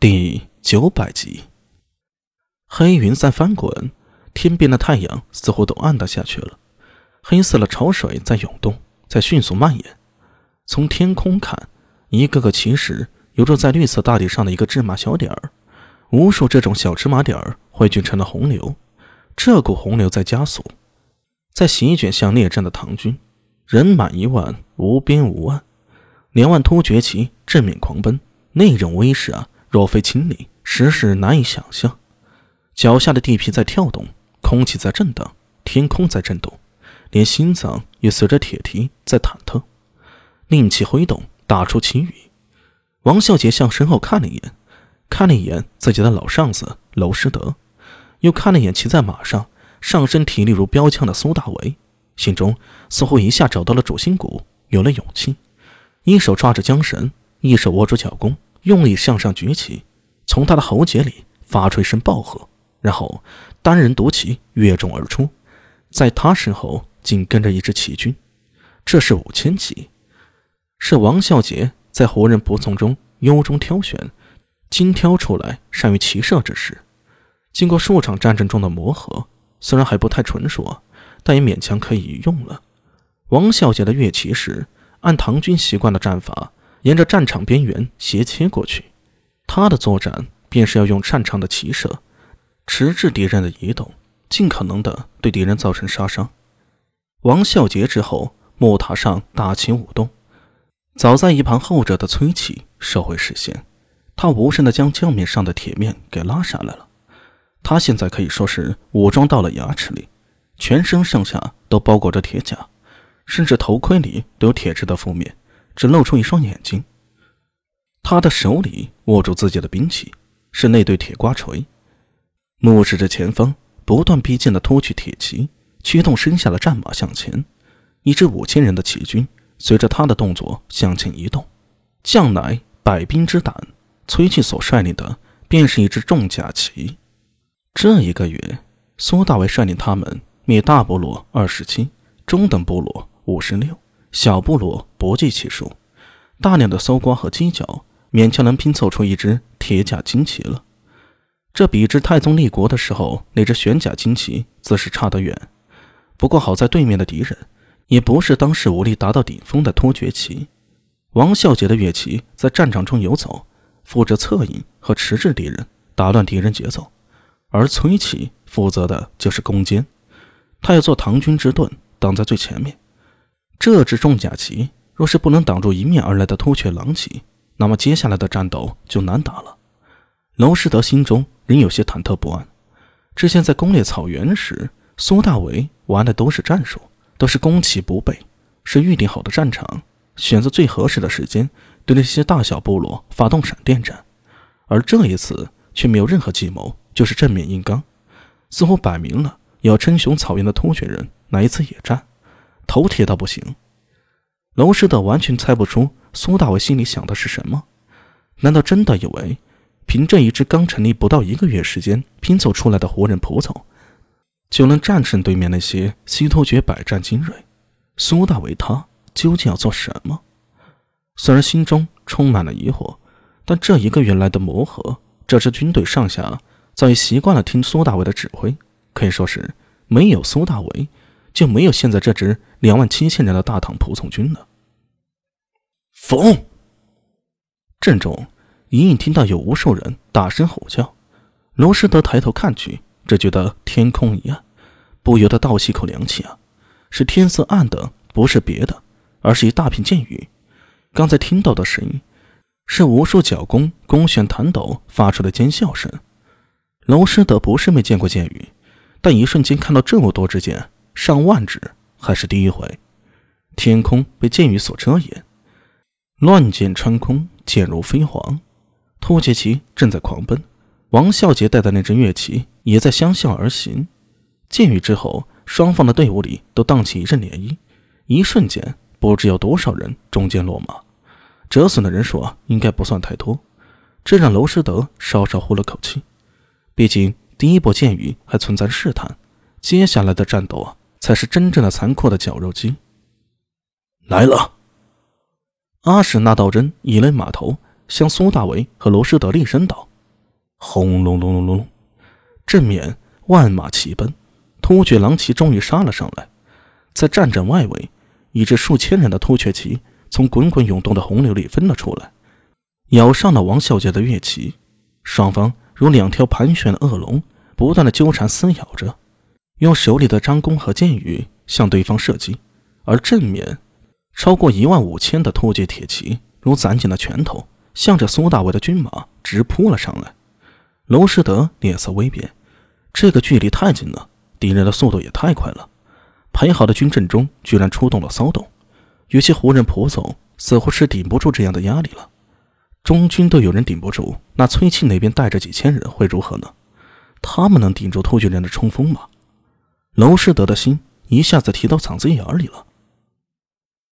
第九百集，黑云在翻滚，天边的太阳似乎都暗淡下去了。黑色的潮水在涌动，在迅速蔓延。从天空看，一个个奇石犹如在绿色大地上的一个芝麻小点儿，无数这种小芝麻点儿汇聚成了洪流。这股洪流在加速，在席卷向列阵的唐军，人满一万，无边无岸，两万突厥骑正面狂奔，那种威势啊！若非亲历，实是难以想象。脚下的地皮在跳动，空气在震荡，天空在震动，连心脏也随着铁蹄在忐忑。令旗挥动，打出旗语。王孝杰向身后看了一眼，看了一眼自己的老上司娄师德，又看了一眼骑在马上、上身体力如标枪的苏大为，心中似乎一下找到了主心骨，有了勇气。一手抓着缰绳，一手握住脚弓。用力向上举起，从他的喉结里发出一声暴喝，然后单人独骑跃中而出，在他身后紧跟着一支骑军，这是五千骑，是王孝杰在胡人仆从中优中挑选，精挑出来善于骑射之士。经过数场战争中的磨合，虽然还不太纯熟，但也勉强可以用了。王孝杰的跃骑时，按唐军习惯的战法。沿着战场边缘斜切过去，他的作战便是要用擅长的骑射，迟滞敌人的移动，尽可能的对敌人造成杀伤。王孝杰之后，木塔上大起舞动，早在一旁候着的崔启收回视线，他无声的将轿面上的铁面给拉下来了。他现在可以说是武装到了牙齿里，全身上下都包裹着铁甲，甚至头盔里都有铁质的覆面。只露出一双眼睛，他的手里握住自己的兵器，是那对铁瓜锤，目视着前方不断逼近的突厥铁骑，驱动身下的战马向前。一支五千人的骑军随着他的动作向前移动。将乃百兵之胆，崔去所率领的便是一支重甲骑。这一个月，苏大为率领他们灭大部落二十七，中等部落五十六。小部落不计其数，大量的搜刮和犄角，勉强能拼凑出一支铁甲金旗了。这比之太宗立国的时候那支玄甲金旗，自是差得远。不过好在对面的敌人，也不是当时武力达到顶峰的突厥骑。王孝杰的乐旗在战场中游走，负责策应和迟滞敌人，打乱敌人节奏；而崔琦负责的就是攻坚，他要做唐军之盾，挡在最前面。这支重甲骑若是不能挡住迎面而来的突厥狼骑，那么接下来的战斗就难打了。娄师德心中仍有些忐忑不安。之前在攻略草原时，苏大为玩的都是战术，都是攻其不备，是预定好的战场，选择最合适的时间对那些大小部落发动闪电战。而这一次却没有任何计谋，就是正面硬刚，似乎摆明了要称雄草原的突厥人来一次野战。头铁到不行，娄师德完全猜不出苏大伟心里想的是什么。难道真的以为，凭这一支刚成立不到一个月时间拼凑出来的活人仆从，就能战胜对面那些西突厥百战精锐？苏大伟他究竟要做什么？虽然心中充满了疑惑，但这一个月来的磨合，这支军队上下早已习惯了听苏大伟的指挥，可以说是没有苏大伟。就没有现在这支两万七千人的大唐仆从军了。风阵中隐隐听到有无数人大声吼叫。罗师德抬头看去，只觉得天空一暗，不由得倒吸口凉气啊！是天色暗的，不是别的，而是一大片箭雨。刚才听到的声音，是无数角弓弓弦弹抖发出的尖笑声。娄师德不是没见过箭雨，但一瞬间看到这么多支箭。上万只还是第一回，天空被箭雨所遮掩，乱箭穿空，箭如飞蝗。突厥骑正在狂奔，王孝杰带的那支乐旗也在相向而行。箭雨之后，双方的队伍里都荡起一阵涟漪，一瞬间不知有多少人中箭落马，折损的人数啊，应该不算太多。这让娄师德稍稍呼了口气，毕竟第一波箭雨还存在试探，接下来的战斗啊。才是真正的残酷的绞肉机。来了！阿史那道真一勒马头，向苏大为和罗师德厉声道：“轰隆隆隆隆，正面万马齐奔，突厥狼骑终于杀了上来。在战阵外围，一支数千人的突厥骑从滚滚涌动的洪流里分了出来，咬上了王孝杰的乐旗。双方如两条盘旋的恶龙，不断的纠缠撕咬着，用手里的张弓和箭雨向对方射击。而正面，超过一万五千的突厥铁骑如攒紧的拳头，向着苏大伟的军马直扑了上来。娄师德脸色微变，这个距离太近了，敌人的速度也太快了。排好的军阵中居然出动了骚动，有些胡人仆从似乎是顶不住这样的压力了。中军都有人顶不住，那崔庆那边带着几千人会如何呢？他们能顶住突厥人的冲锋吗？娄师德的心一下子提到嗓子眼里了。